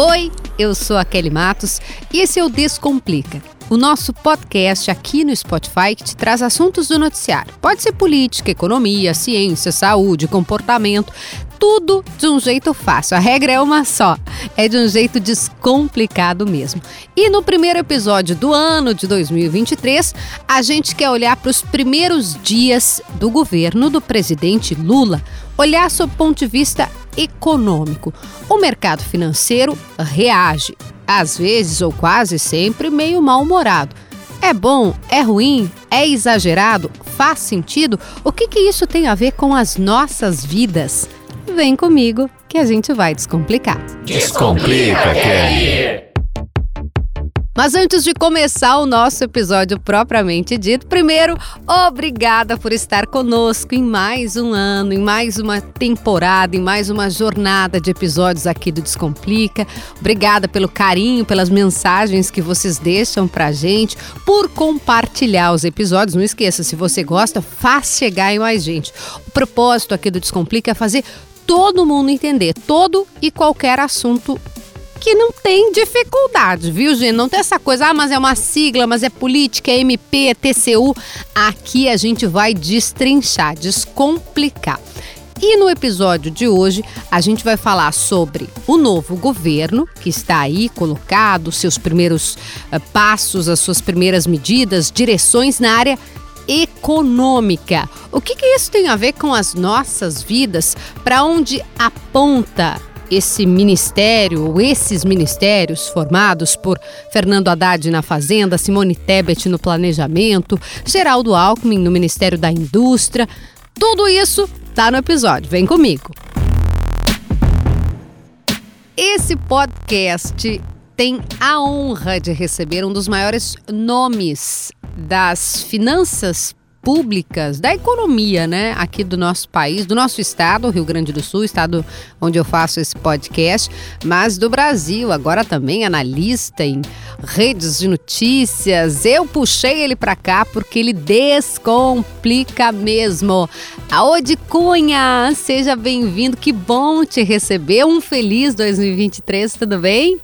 Oi, eu sou a Kelly Matos e esse é o Descomplica, o nosso podcast aqui no Spotify que te traz assuntos do noticiário. Pode ser política, economia, ciência, saúde, comportamento, tudo de um jeito fácil. A regra é uma só, é de um jeito descomplicado mesmo. E no primeiro episódio do ano de 2023, a gente quer olhar para os primeiros dias do governo do presidente Lula, olhar sob ponto de vista econômico. O mercado financeiro reage, às vezes ou quase sempre meio mal-humorado. É bom? É ruim? É exagerado? Faz sentido? O que, que isso tem a ver com as nossas vidas? Vem comigo que a gente vai descomplicar. Descomplica, Kelly! Mas antes de começar o nosso episódio propriamente dito, primeiro, obrigada por estar conosco em mais um ano, em mais uma temporada, em mais uma jornada de episódios aqui do Descomplica. Obrigada pelo carinho, pelas mensagens que vocês deixam pra gente, por compartilhar os episódios. Não esqueça, se você gosta, faz chegar em mais gente. O propósito aqui do Descomplica é fazer todo mundo entender todo e qualquer assunto que não tem dificuldade, viu, gente? Não tem essa coisa, ah, mas é uma sigla, mas é política, é MP, é TCU. Aqui a gente vai destrinchar, descomplicar. E no episódio de hoje, a gente vai falar sobre o novo governo que está aí colocado, seus primeiros uh, passos, as suas primeiras medidas, direções na área econômica. O que, que isso tem a ver com as nossas vidas? Para onde aponta esse ministério, ou esses ministérios formados por Fernando Haddad na Fazenda, Simone Tebet no Planejamento, Geraldo Alckmin no Ministério da Indústria. Tudo isso tá no episódio. Vem comigo. Esse podcast tem a honra de receber um dos maiores nomes das finanças públicas da economia, né, aqui do nosso país, do nosso estado, Rio Grande do Sul, estado onde eu faço esse podcast, mas do Brasil, agora também analista em redes de notícias. Eu puxei ele para cá porque ele descomplica mesmo. Aode Cunha, seja bem-vindo, que bom te receber. Um feliz 2023, tudo bem?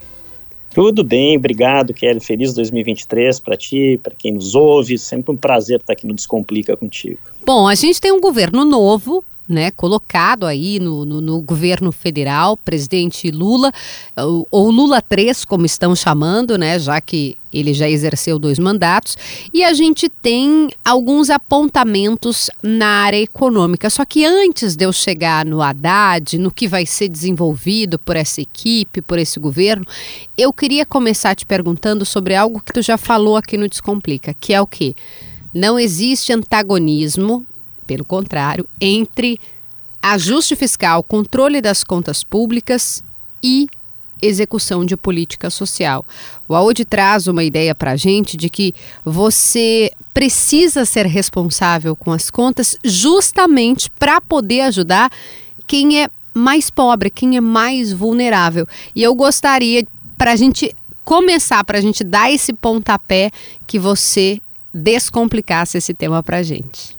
Tudo bem, obrigado, Kelly. Feliz 2023 para ti, para quem nos ouve. Sempre um prazer estar aqui no Descomplica contigo. Bom, a gente tem um governo novo, né, colocado aí no, no, no, governo federal, presidente Lula, ou Lula 3, como estão chamando, né, já que ele já exerceu dois mandatos, e a gente tem alguns apontamentos na área econômica. Só que antes de eu chegar no Haddad, no que vai ser desenvolvido por essa equipe, por esse governo, eu queria começar te perguntando sobre algo que tu já falou aqui no Descomplica, que é o quê? Não existe antagonismo pelo contrário, entre ajuste fiscal, controle das contas públicas e execução de política social. O Audi traz uma ideia para a gente de que você precisa ser responsável com as contas justamente para poder ajudar quem é mais pobre, quem é mais vulnerável. E eu gostaria, para a gente começar, para a gente dar esse pontapé, que você descomplicasse esse tema para a gente.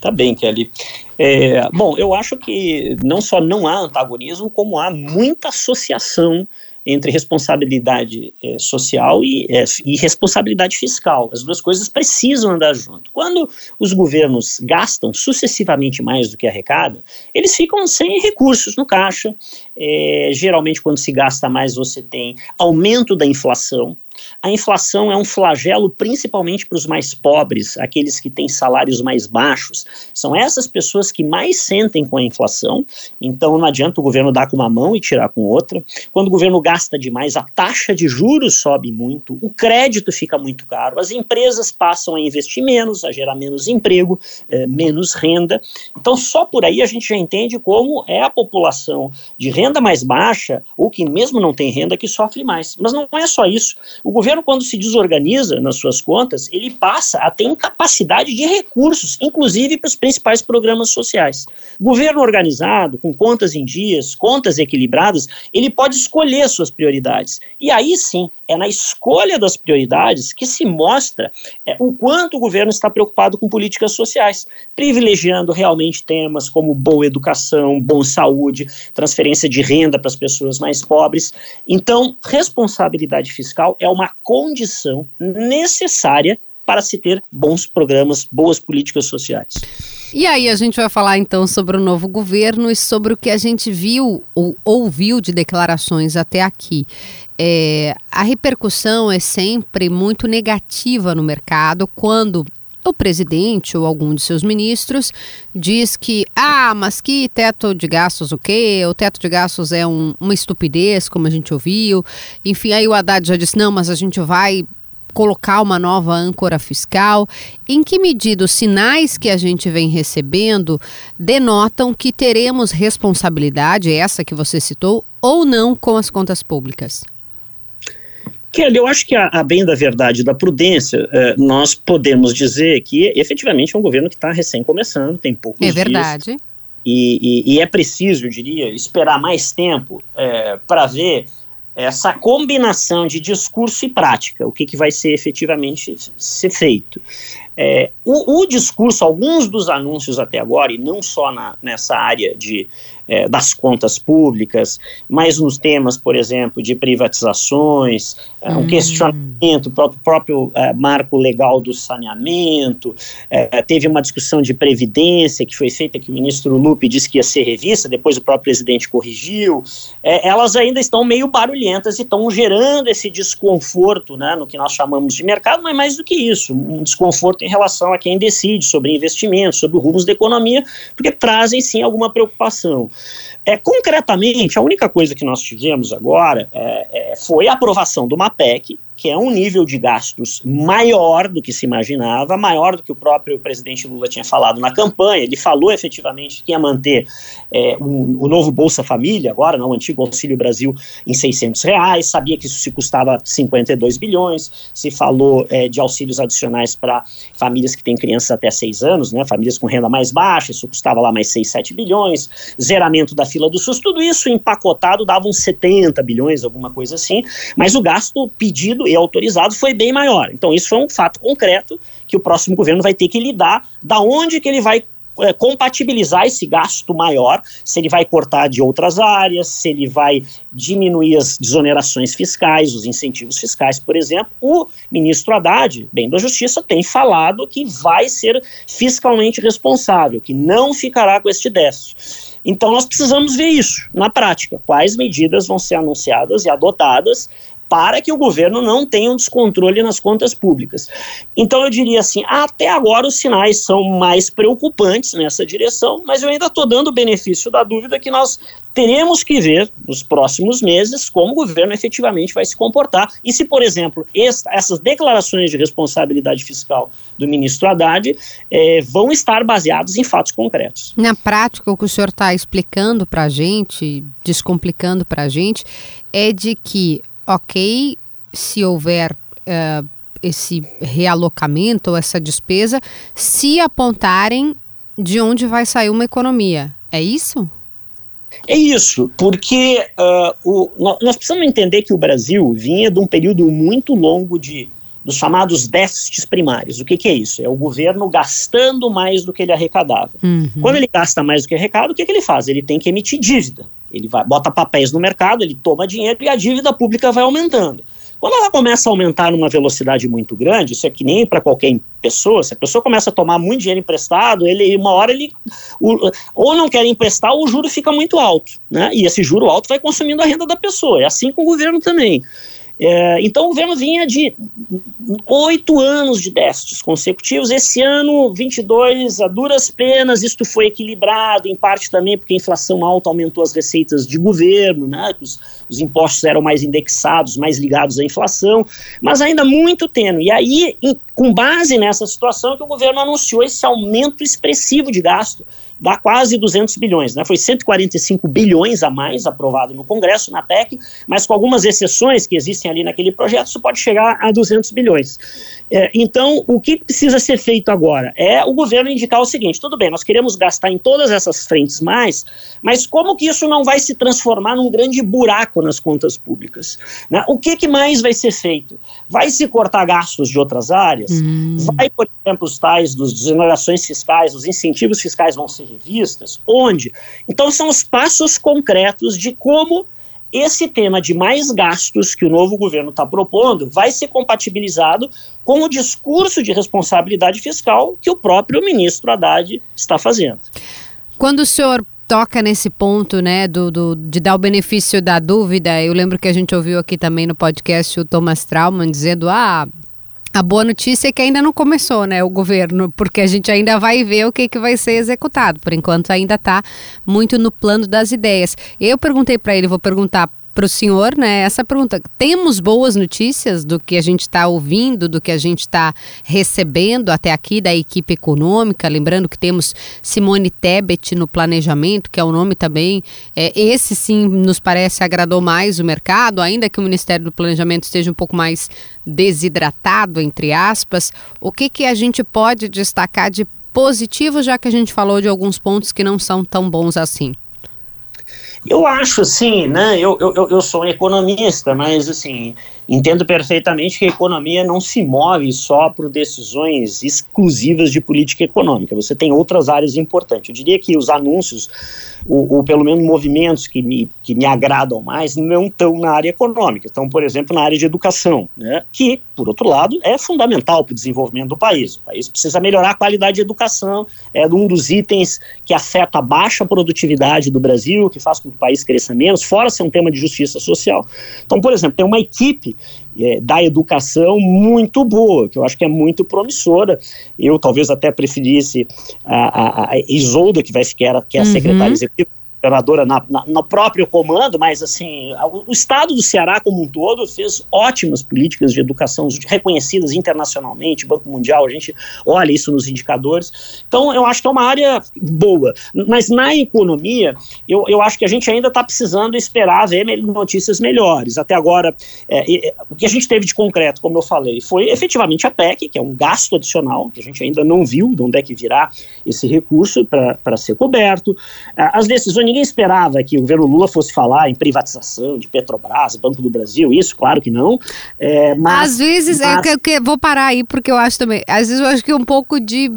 Tá bem, Kelly. É, bom, eu acho que não só não há antagonismo, como há muita associação entre responsabilidade é, social e, é, e, responsabilidade fiscal. As duas coisas precisam andar junto. Quando os governos gastam sucessivamente mais do que arrecadam, eles ficam sem recursos no caixa. É, geralmente, quando se gasta mais, você tem aumento da inflação. A inflação é um flagelo principalmente para os mais pobres, aqueles que têm salários mais baixos. São essas pessoas que mais sentem com a inflação. Então não adianta o governo dar com uma mão e tirar com outra. Quando o governo gasta demais, a taxa de juros sobe muito, o crédito fica muito caro, as empresas passam a investir menos, a gerar menos emprego, eh, menos renda. Então só por aí a gente já entende como é a população de renda mais baixa, ou que mesmo não tem renda, que sofre mais. Mas não é só isso O governo, quando se desorganiza nas suas contas, ele passa a ter incapacidade de recursos, inclusive para os principais programas sociais. Governo organizado, com contas em dias, contas equilibradas, ele pode escolher suas prioridades. E aí sim, é na escolha das prioridades que se mostra é, o quanto o governo está preocupado com políticas sociais, privilegiando realmente temas como boa educação, boa saúde, transferência de renda para as pessoas mais pobres. Então, responsabilidade fiscal é uma condição necessária para se ter bons programas, boas políticas sociais. E aí a gente vai falar então sobre o novo governo e sobre o que a gente viu ou ouviu de declarações até aqui. É, a repercussão é sempre muito negativa no mercado quando o presidente ou algum de seus ministros diz que, ah, mas que teto de gastos o quê? O teto de gastos é um, uma estupidez, como a gente ouviu. Enfim, aí o Haddad já disse, não, mas a gente vai colocar uma nova âncora fiscal? Em que medida os sinais que a gente vem recebendo denotam que teremos responsabilidade, essa que você citou, ou não com as contas públicas? Kelly, eu acho que, a, a bem da verdade da prudência, eh, nós podemos dizer que efetivamente é um governo que está recém começando, tem poucos dias. É verdade. E, e, e, é preciso, eu diria, esperar mais tempo eh, para ver essa combinação de discurso e prática, o que, que vai ser efetivamente ser feito. É, o, o, discurso, alguns dos anúncios até agora, e não só na, nessa área de, é, das contas públicas, mas nos temas, por exemplo, de privatizações, é, um hum. questionamento, o próprio, próprio é, marco legal do saneamento, é, teve uma discussão de previdência que foi feita, que o ministro Lupe disse que ia ser revista, depois o próprio presidente corrigiu, é, elas ainda estão meio barulhentas e estão gerando esse desconforto né, no que nós chamamos de mercado, mas mais do que isso, um desconforto em relação a quem decide sobre investimentos, sobre rumos da economia, porque trazem sim alguma preocupação. É, concretamente, a única coisa que nós tivemos agora é, é, foi a aprovação do MAPEC, que é um nível de gastos maior do que se imaginava, maior do que o próprio presidente Lula tinha falado na campanha. Ele falou efetivamente que ia manter é, um, o novo Bolsa Família, agora, não, o antigo Auxílio Brasil, em 600 reais, sabia que isso se custava 52 bilhões, se falou é, de auxílios adicionais para famílias que têm crianças até 6 anos, né, famílias com renda mais baixa, isso custava lá mais 6, 7 bilhões, zeramento da fila do SUS, tudo isso empacotado dava uns 70 bilhões, alguma coisa assim, mas o gasto pedido e autorizado foi bem maior. Então, isso foi um fato concreto que o próximo governo vai ter que lidar, da onde que ele vai é, compatibilizar esse gasto maior, se ele vai cortar de outras áreas, se ele vai diminuir as desonerações fiscais, os incentivos fiscais, por exemplo. O ministro Haddad, bem da Justiça, tem falado que vai ser fiscalmente responsável, que não ficará com este déficit. Então nós precisamos ver isso na prática, quais medidas vão ser anunciadas e adotadas para que o governo não tenha um descontrole nas contas públicas. Então eu diria assim, até agora os sinais são mais preocupantes nessa direção, mas eu ainda estou dando o benefício da dúvida que nós teremos que ver nos próximos meses como o governo efetivamente vai se comportar e se, por exemplo, esta, essas declarações de responsabilidade fiscal do ministro Haddad eh, vão estar baseadas em fatos concretos. Na prática, o que o senhor está explicando para a gente, descomplicando para a gente, é de que ok se houver uh, esse realocamento ou essa despesa, se apontarem de onde vai sair uma economia. É isso? É isso, porque uh, o, nós precisamos entender que o Brasil vinha de um período muito longo de dos chamados déficits primários. O que, que, é isso? É o governo gastando mais do que ele arrecadava. Uhum. Quando ele gasta mais do que arrecada, o que, que ele faz? Ele tem que emitir dívida. Ele vai, bota papéis no mercado, ele toma dinheiro e a dívida pública vai aumentando. Quando ela começa a aumentar numa velocidade muito grande, isso é que nem para qualquer pessoa, se a pessoa começa a tomar muito dinheiro emprestado, ele uma hora ele o, ou não quer emprestar ou o juro fica muito alto, né? E esse juro alto vai consumindo a renda da pessoa. É assim com o governo também. É, então o governo vinha de oito anos de déficits consecutivos. Esse ano, 22, a duras penas, isto foi equilibrado, em parte também porque a inflação alta aumentou as receitas de governo, né? os, os impostos eram mais indexados, mais ligados à inflação, mas ainda muito tênue. E aí, em, com base nessa situação, que o governo anunciou esse aumento expressivo de gasto dá quase 200 bilhões, né? Foi 145 bilhões a mais aprovado no Congresso, na PEC, mas com algumas exceções que existem ali naquele projeto, isso pode chegar a 200 bilhões. É, então, o que precisa ser feito agora é o governo indicar o seguinte: tudo bem, nós queremos gastar em todas essas frentes mais, mas como que isso não vai se transformar num grande buraco nas contas públicas? Né? O que, que mais vai ser feito? Vai se cortar gastos de outras áreas? Hum. Vai, por exemplo, os tais dos desonerações fiscais, os incentivos fiscais vão ser revistas? Onde? Então, são os passos concretos de como esse tema de mais gastos que o novo governo está propondo vai ser compatibilizado com o discurso de responsabilidade fiscal que o próprio ministro Haddad está fazendo. Quando o senhor toca nesse ponto, né, do, do, de dar o benefício da dúvida, eu lembro que a gente ouviu aqui também no podcast o Thomas Trauman dizendo, ah, a boa notícia é que ainda não começou, né, o governo, porque a gente ainda vai ver o que, que vai ser executado. Por enquanto, ainda está muito no plano das ideias. Eu perguntei para ele, vou perguntar para o senhor, né, essa pergunta. Temos boas notícias do que a gente está ouvindo, do que a gente está recebendo até aqui da equipe econômica? Lembrando que temos Simone Tebet no planejamento, que é o nome também. É, esse sim nos parece agradou mais o mercado, ainda que o Ministério do Planejamento esteja um pouco mais desidratado, entre aspas. O que, que a gente pode destacar de positivo, já que a gente falou de alguns pontos que não são tão bons assim? Eu acho, assim, né? Eu, eu, eu sou um economista, mas, assim, entendo perfeitamente que a economia não se move só por decisões exclusivas de política econômica. Você tem outras áreas importantes. Eu diria que os anúncios, ou, pelo menos movimentos que me, que me agradam mais, não estão na área econômica. Estão, por exemplo, na área de educação, né? Que, por outro lado, é fundamental para o desenvolvimento do país. O país precisa melhorar a qualidade de educação, é um dos itens que afeta a baixa produtividade do Brasil, que faz com que o país cresça menos, fora ser um tema de justiça social. Então, por exemplo, tem uma equipe é, da educação muito boa, que eu acho que é muito promissora. Eu talvez até preferisse a, a, a Isolda, que vai ficar, que é a uhum. secretária executiva, governadora na, na, no próprio comando, mas assim, o, estado do Ceará como um todo fez ótimas políticas de educação reconhecidas internacionalmente, Banco Mundial, a gente olha isso nos indicadores. Então, eu acho que é uma área boa. Mas na economia, eu, eu acho que a gente ainda está precisando esperar ver notícias melhores. Até agora, é, é, o que a gente teve de concreto, como eu falei, foi efetivamente a PEC, que é um gasto adicional, que a gente ainda não viu de onde é que virá esse recurso para ser coberto. As decisões ninguém esperava que o governo Lula fosse falar em privatização de Petrobras, Banco do Brasil, isso, claro que não. É, mas, às vezes, é mas... eu, eu, vou parar aí, porque eu acho também, às vezes eu acho que um pouco de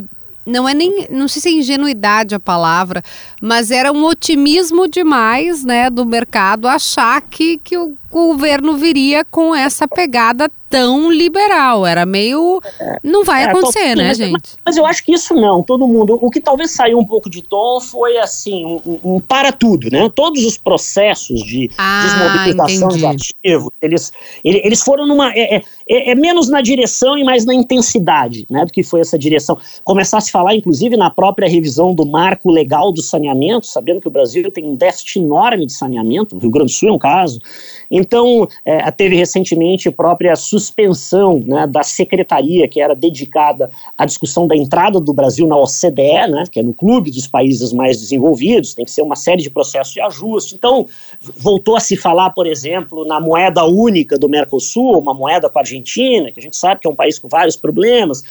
não é nem, não sei se é ingenuidade a palavra, mas era um otimismo demais, né, do mercado achar que, que o governo viria com essa pegada tão liberal. Era meio. Não vai é, acontecer, né, mas, gente? Mas, mas, eu acho que isso não, todo mundo. O que talvez saiu um pouco de tom foi assim, um, um para tudo, né? Todos os processos de ah, desmobilização de ativos, eles, eles foram numa. É, é, é, é, menos na direção e mais na intensidade, né? Do que foi essa direção. Começar a se falar, inclusive, na própria revisão do marco legal do saneamento, sabendo que o Brasil tem um déficit enorme de saneamento, o Rio Grande do Sul é um caso. Então, é, teve recentemente a própria suspensão né, da secretaria que era dedicada à discussão da entrada do Brasil na OCDE, né, que é no clube dos países mais desenvolvidos, tem que ser uma série de processos de ajuste. Então, voltou a se falar, por exemplo, na moeda única do Mercosul, uma moeda com a Argentina, que a gente sabe que é um país com vários problemas.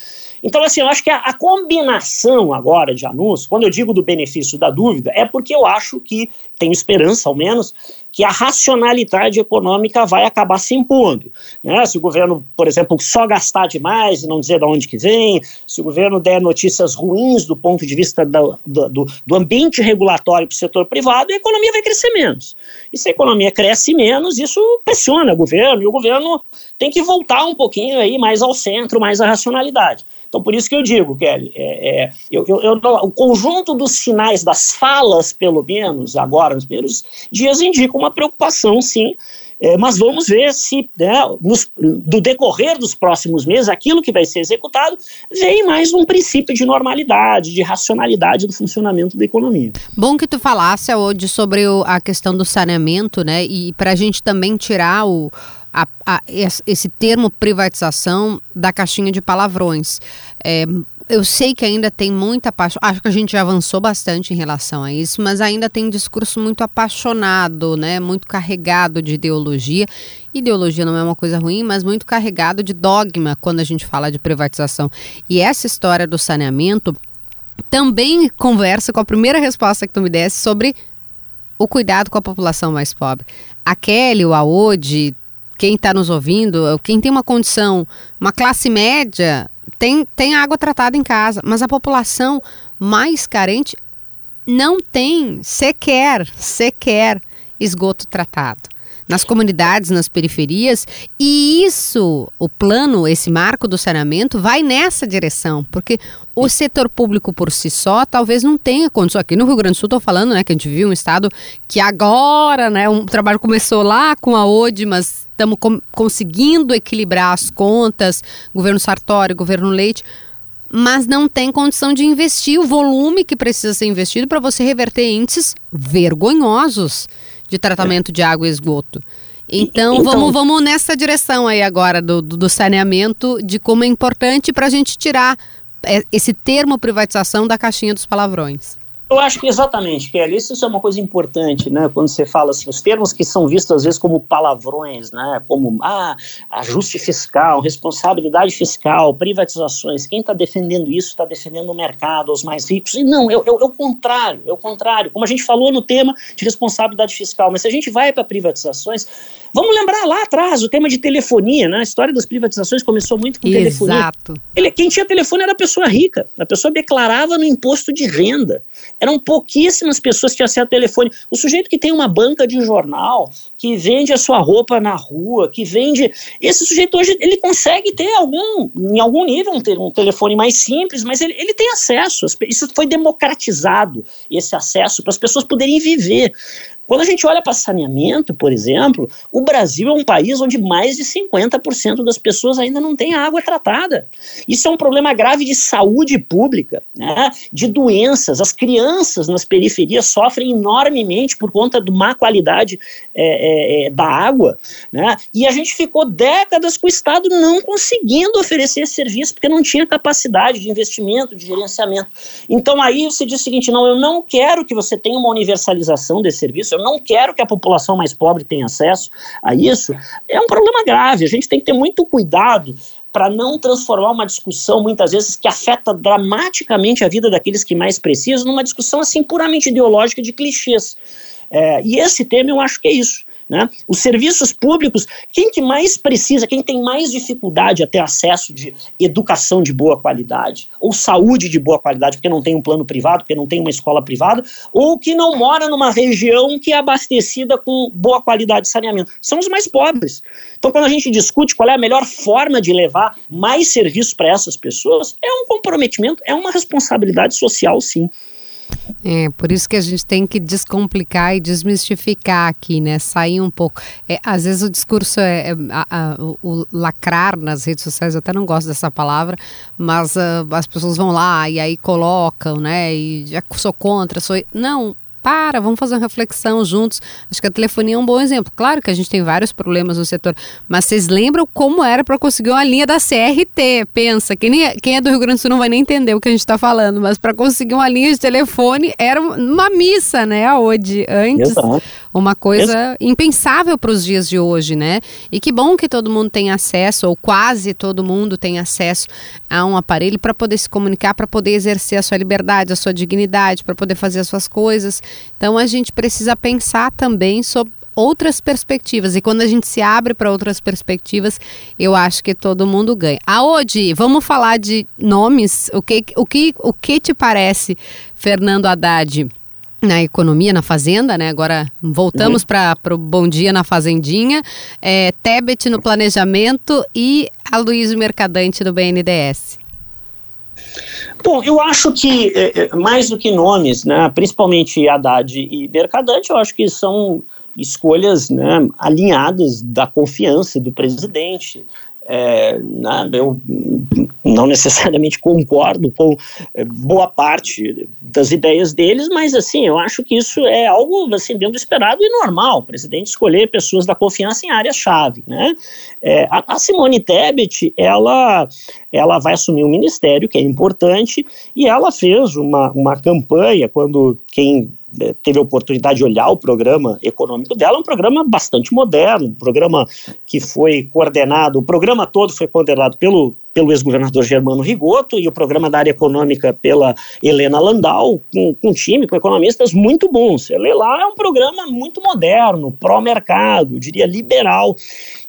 Então, assim, eu acho que a, a, combinação agora de anúncios, quando eu digo do benefício da dúvida, é porque eu acho que, tenho esperança ao menos, que a racionalidade econômica vai acabar se impondo. Né? Se o governo, por exemplo, só gastar demais e não dizer de onde que vem, se o governo der notícias ruins do ponto de vista do, do, do ambiente regulatório para o setor privado, a economia vai crescer menos. E se a economia cresce menos, isso pressiona o governo, e o governo tem que voltar um pouquinho aí mais ao centro, mais à racionalidade. Então, por isso que eu digo, Kelly, é, é, eu, eu, eu, o conjunto dos sinais, das falas, pelo menos, agora, nos primeiros dias, indica uma preocupação, sim, é, mas vamos ver se, né, nos, do decorrer dos próximos meses, aquilo que vai ser executado vem mais um princípio de normalidade, de racionalidade do funcionamento da economia. Bom que tu falasse, hoje sobre o, a questão do saneamento, né? E para a gente também tirar o, a, a, esse termo privatização da caixinha de palavrões. É, eu sei que ainda tem muita paixão, acho que a gente já avançou bastante em relação a isso, mas ainda tem discurso muito apaixonado, né? Muito carregado de ideologia. Ideologia não é uma coisa ruim, mas muito carregado de dogma quando a gente fala de privatização. E essa história do saneamento também conversa com a primeira resposta que tu me desse sobre o cuidado com a população mais pobre. A Kelly, o Aode, quem está nos ouvindo, quem tem uma condição, uma classe média, tem, tem água tratada em casa, mas a população mais carente não tem sequer, sequer esgoto tratado nas comunidades, nas periferias, e isso, o plano, esse marco do saneamento, vai nessa direção, porque o setor público por si só talvez não tenha condição. Aqui no Rio Grande do Sul, estou falando, né, que a gente viu um estado que agora, né, um trabalho começou lá com a ODE, mas estamos conseguindo equilibrar as contas, governo Sartori, governo Leite, mas não tem condição de investir o volume que precisa ser investido para você reverter índices vergonhosos de tratamento de água e esgoto. Então, então vamos, vamos nessa direção aí agora do, do, saneamento, de como é importante para a gente tirar é, esse termo privatização da caixinha dos palavrões. Eu acho que exatamente, Kelly, isso é uma coisa importante, né? Quando você fala assim, os termos que são vistos às vezes como palavrões, né? Como ah, ajuste fiscal, responsabilidade fiscal, privatizações. Quem está defendendo isso está defendendo o mercado, os mais ricos. E não, é, é, é o contrário, é o contrário. Como a gente falou no tema de responsabilidade fiscal, mas se a gente vai para privatizações, vamos lembrar lá atrás o tema de telefonia, né? A história das privatizações começou muito com Exato. telefonia. Exato. Quem tinha telefone era a pessoa rica, a pessoa declarava no imposto de renda. Eram pouquíssimas pessoas que tinham acesso telefone. O sujeito que tem uma banca de jornal, que vende a sua roupa na rua, que vende. Esse sujeito hoje ele consegue ter algum, em algum nível, um, um telefone mais simples, mas ele, ele tem acesso. Isso foi democratizado, esse acesso, para as pessoas poderem viver. Quando a gente olha para saneamento, por exemplo, o Brasil é um país onde mais de 50% das pessoas ainda não têm água tratada. Isso é um problema grave de saúde pública, né? de doenças. As crianças nas periferias sofrem enormemente por conta da má qualidade é, é, é, da água. Né? E a gente ficou décadas com o Estado não conseguindo oferecer esse serviço, porque não tinha capacidade de investimento, de gerenciamento. Então aí você diz o seguinte: não, eu não quero que você tenha uma universalização desse serviço eu não quero que a população mais pobre tenha acesso a isso, é um problema grave. A gente tem que ter muito cuidado para não transformar uma discussão, muitas vezes, que afeta dramaticamente a vida daqueles que mais precisam, numa discussão assim puramente ideológica de clichês. É, e esse tema eu acho que é isso. Né? Os serviços públicos, quem que mais precisa, quem tem mais dificuldade a ter acesso de educação de boa qualidade, ou saúde de boa qualidade, porque não tem um plano privado, porque não tem uma escola privada, ou que não mora numa região que é abastecida com boa qualidade de saneamento. São os mais pobres. Então, quando a gente discute qual é a melhor forma de levar mais serviços para essas pessoas, é um comprometimento, é uma responsabilidade social, sim. É, por isso que a gente tem que descomplicar e desmistificar aqui, né? Sair um pouco. É, às vezes o discurso é, é a, a, o, lacrar nas redes sociais, eu até não gosto dessa palavra, mas uh, as pessoas vão lá e aí colocam, né? E já sou contra, sou. Não, para, vamos fazer uma reflexão juntos. Acho que a telefonia é um bom exemplo. Claro que a gente tem vários problemas no setor, mas vocês lembram como era para conseguir uma linha da CRT? Pensa, quem é, quem é do Rio Grande do Sul não vai nem entender o que a gente está falando, mas para conseguir uma linha de telefone era uma missa, né, hoje, antes. Exato uma coisa impensável para os dias de hoje, né? E que bom que todo mundo tem acesso, ou quase todo mundo tem acesso a um aparelho para poder se comunicar, para poder exercer a sua liberdade, a sua dignidade, para poder fazer as suas coisas. Então a gente precisa pensar também sobre outras perspectivas. E quando a gente se abre para outras perspectivas, eu acho que todo mundo ganha. Aodi, vamos falar de nomes. O que, o que, o que te parece, Fernando Haddad? na economia, na fazenda, né? Agora voltamos uhum. para o Bom Dia na Fazendinha, é, Tebet no planejamento e a Luiz Mercadante do BNDES. Bom, eu acho que é, é, mais do que nomes, né, principalmente Haddad e Mercadante, eu acho que são escolhas né, alinhadas da confiança do presidente. É, né, eu não necessariamente concordo com é, boa parte das ideias deles, mas assim, eu acho que isso é algo assim, dentro do esperado e normal, o presidente escolher pessoas da confiança em áreas-chave. Né? É, a, a, Simone Tebet, ela, ela vai assumir um ministério que é importante e ela fez uma, uma campanha quando quem teve a oportunidade de olhar o programa econômico dela, um programa bastante moderno, um programa que foi coordenado, o programa todo foi coordenado pelo pelo ex-governador Germano Rigoto e o programa da área econômica pela Helena Landau, com, com um time, com economistas muito bons. Você lê lá, é um programa muito moderno, pró-mercado, diria liberal.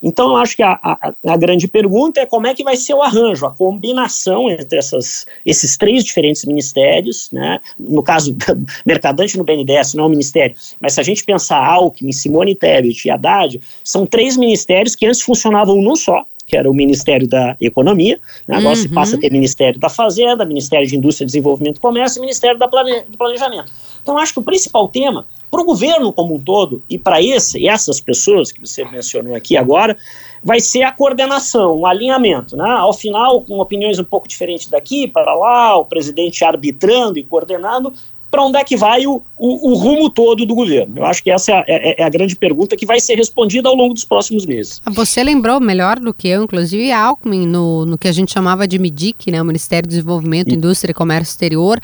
Então, eu acho que a, a, a, grande pergunta é como é que vai ser o arranjo, a combinação entre essas, esses três diferentes ministérios, né? no caso, Mercadante no BNDES não é um ministério, mas se a gente pensar Alckmin, Simone Tebet e Haddad, são três ministérios que antes funcionavam num só, que era o Ministério da Economia, né? agora uhum. se passa a ter Ministério da Fazenda, Ministério de Indústria, Desenvolvimento e Comércio e Ministério plane do Planejamento. Então, acho que o principal tema, para o governo como um todo, e para esse, essas pessoas que você mencionou aqui agora, vai ser a coordenação, o alinhamento. Né? Ao final, com opiniões um pouco diferentes daqui para lá, o presidente arbitrando e coordenando, para onde é que vai o, o, o, rumo todo do governo? Eu acho que essa é, é, é, a grande pergunta que vai ser respondida ao longo dos próximos meses. Você lembrou melhor do que eu, inclusive, Alckmin, no, no que a gente chamava de MIDIC, né, o Ministério do Desenvolvimento. Indústria e Comércio Exterior.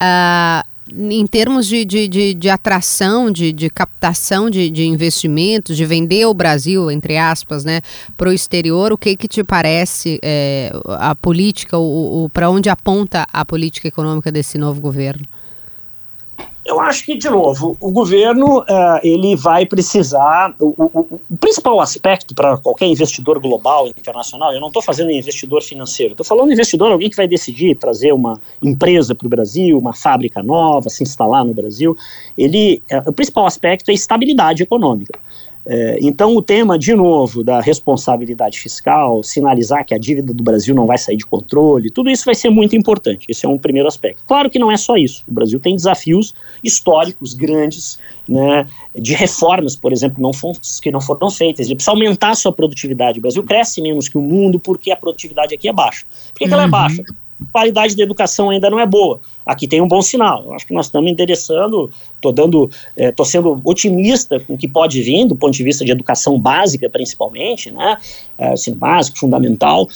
Uh, em termos de, de, de, de atração, de, de captação de, de investimentos, de vender o Brasil, entre aspas, né, para o exterior, o que que te parece é, a política, o, o para onde aponta a política econômica desse novo governo? Eu acho que, de novo, o governo uh, ele vai precisar. O, o, o principal aspecto para qualquer investidor global, internacional, eu não estou fazendo investidor financeiro, estou falando investidor, alguém que vai decidir trazer uma empresa para o Brasil, uma fábrica nova, se instalar no Brasil. Ele, uh, o principal aspecto é estabilidade econômica. É, então, o tema, de novo, da responsabilidade fiscal, sinalizar que a dívida do Brasil não vai sair de controle, tudo isso vai ser muito importante. Esse é um primeiro aspecto. Claro que não é só isso. O Brasil tem desafios históricos grandes, né, de reformas, por exemplo, não que não foram feitas. Ele precisa aumentar a sua produtividade. O Brasil cresce menos que o mundo porque a produtividade aqui é baixa. Por que, uhum. que ela é uhum. baixa? Qualidade da educação ainda não é boa aqui tem um bom sinal. Eu acho que nós estamos endereçando, estou dando, estou é, sendo otimista com o que pode vir do ponto de vista de educação básica, principalmente, né? É, ensino básico, fundamental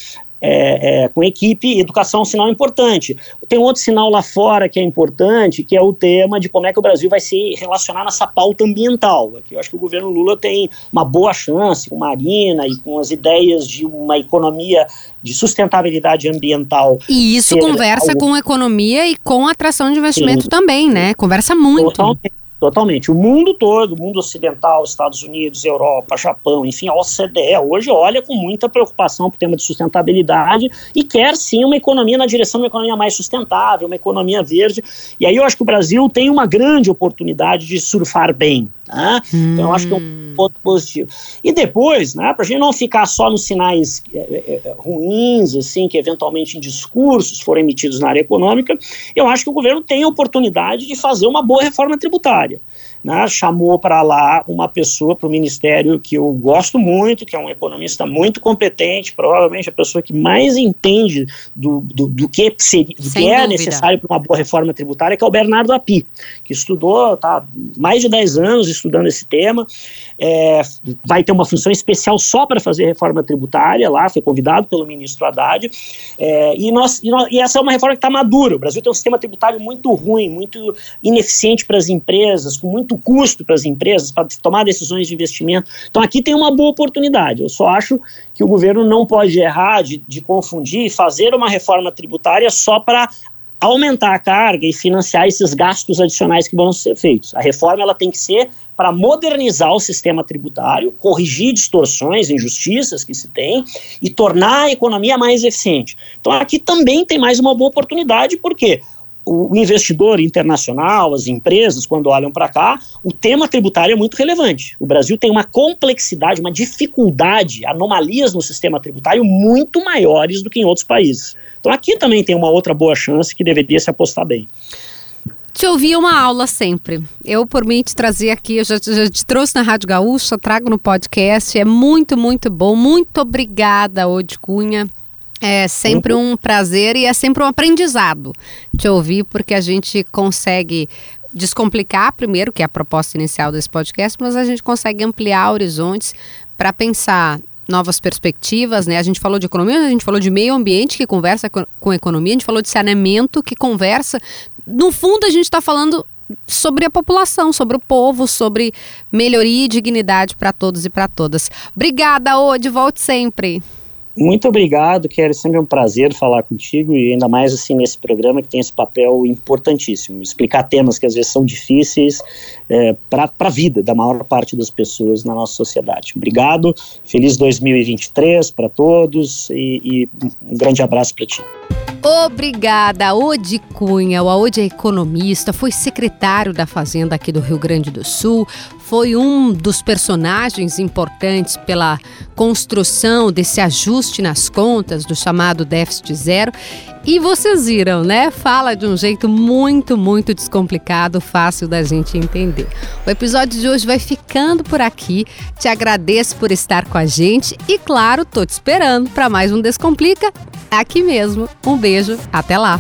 é, é, com equipe, educação é um sinal importante. Tem outro sinal lá fora que é importante, que é o tema de como é que o Brasil vai se relacionar nessa pauta ambiental. Aqui eu acho que o governo Lula tem uma boa chance com Marina e com as ideias de uma economia de sustentabilidade ambiental. E isso conversa algo... com economia e com atração de investimento Sim. também, né? Conversa muito. Totalmente. Totalmente. O mundo todo, o mundo ocidental, Estados Unidos, Europa, Japão, enfim, a OCDE hoje olha com muita preocupação para o tema de sustentabilidade e quer sim uma economia na direção de uma economia mais sustentável, uma economia verde. E aí eu acho que o Brasil tem uma grande oportunidade de surfar bem. Hum. Então eu acho que é um hum. Ponto positivo. E depois, né, para a gente não ficar só nos sinais é, é, é, ruins, assim, que eventualmente em discursos foram emitidos na área econômica, eu acho que o governo tem a oportunidade de fazer uma boa reforma tributária né, chamou para lá uma pessoa para o ministério que eu gosto muito, que é um economista muito competente, provavelmente a pessoa que mais entende do, do, do que, seria, do que é necessário para uma boa reforma tributária, que é o Bernardo Api, que estudou, tá mais de 10 anos estudando esse tema, é, vai ter uma função especial só para fazer reforma tributária lá, foi convidado pelo ministro Haddad, é, e, nós, e, nós, e essa é uma reforma que está madura, o Brasil tem um sistema tributário muito ruim, muito ineficiente para as empresas, com muito custo para as empresas, para tomar decisões de investimento. Então aqui tem uma boa oportunidade. Eu só acho que o governo não pode errar de, de confundir e fazer uma reforma tributária só para aumentar a carga e financiar esses gastos adicionais que vão ser feitos. A reforma ela tem que ser para modernizar o sistema tributário, corrigir distorções, injustiças que se tem e tornar a economia mais eficiente. Então aqui também tem mais uma boa oportunidade, porque o investidor internacional, as empresas, quando olham para cá, o tema tributário é muito relevante. O Brasil tem uma complexidade, uma dificuldade, anomalias no sistema tributário muito maiores do que em outros países. Então aqui também tem uma outra boa chance que deveria se apostar bem. te ouvir uma aula sempre. Eu, por mim, te trazia aqui, eu já, já, te trouxe na Rádio Gaúcha, trago no podcast. É muito, muito bom. Muito obrigada, Ode Cunha. É sempre um prazer e é sempre um aprendizado te ouvir, porque a gente consegue descomplicar primeiro, que é a proposta inicial desse podcast, mas a gente consegue ampliar horizontes para pensar novas perspectivas, né? A gente falou de economia, a gente falou de meio ambiente que conversa com, economia, a gente falou de saneamento que conversa. No fundo, a gente está falando sobre a população, sobre o povo, sobre melhoria e dignidade para todos e para todas. Obrigada, Ode, volte sempre. Muito obrigado, Kelly. Sempre um prazer falar contigo e ainda mais assim nesse programa que tem esse papel importantíssimo, explicar temas que às vezes são difíceis é, para a vida da maior parte das pessoas na nossa sociedade. Obrigado, feliz 2023 para todos e, e um grande abraço para ti. Obrigada, Aode Cunha. O Aode é economista, foi secretário da Fazenda aqui do Rio Grande do Sul, foi um dos personagens importantes pela construção desse ajuste nas contas do chamado déficit zero. E vocês viram, né? Fala de um jeito muito, muito descomplicado, fácil da gente entender. O episódio de hoje vai ficando por aqui. Te agradeço por estar com a gente e, claro, tô te esperando para mais um Descomplica aqui mesmo. Um beijo, até lá!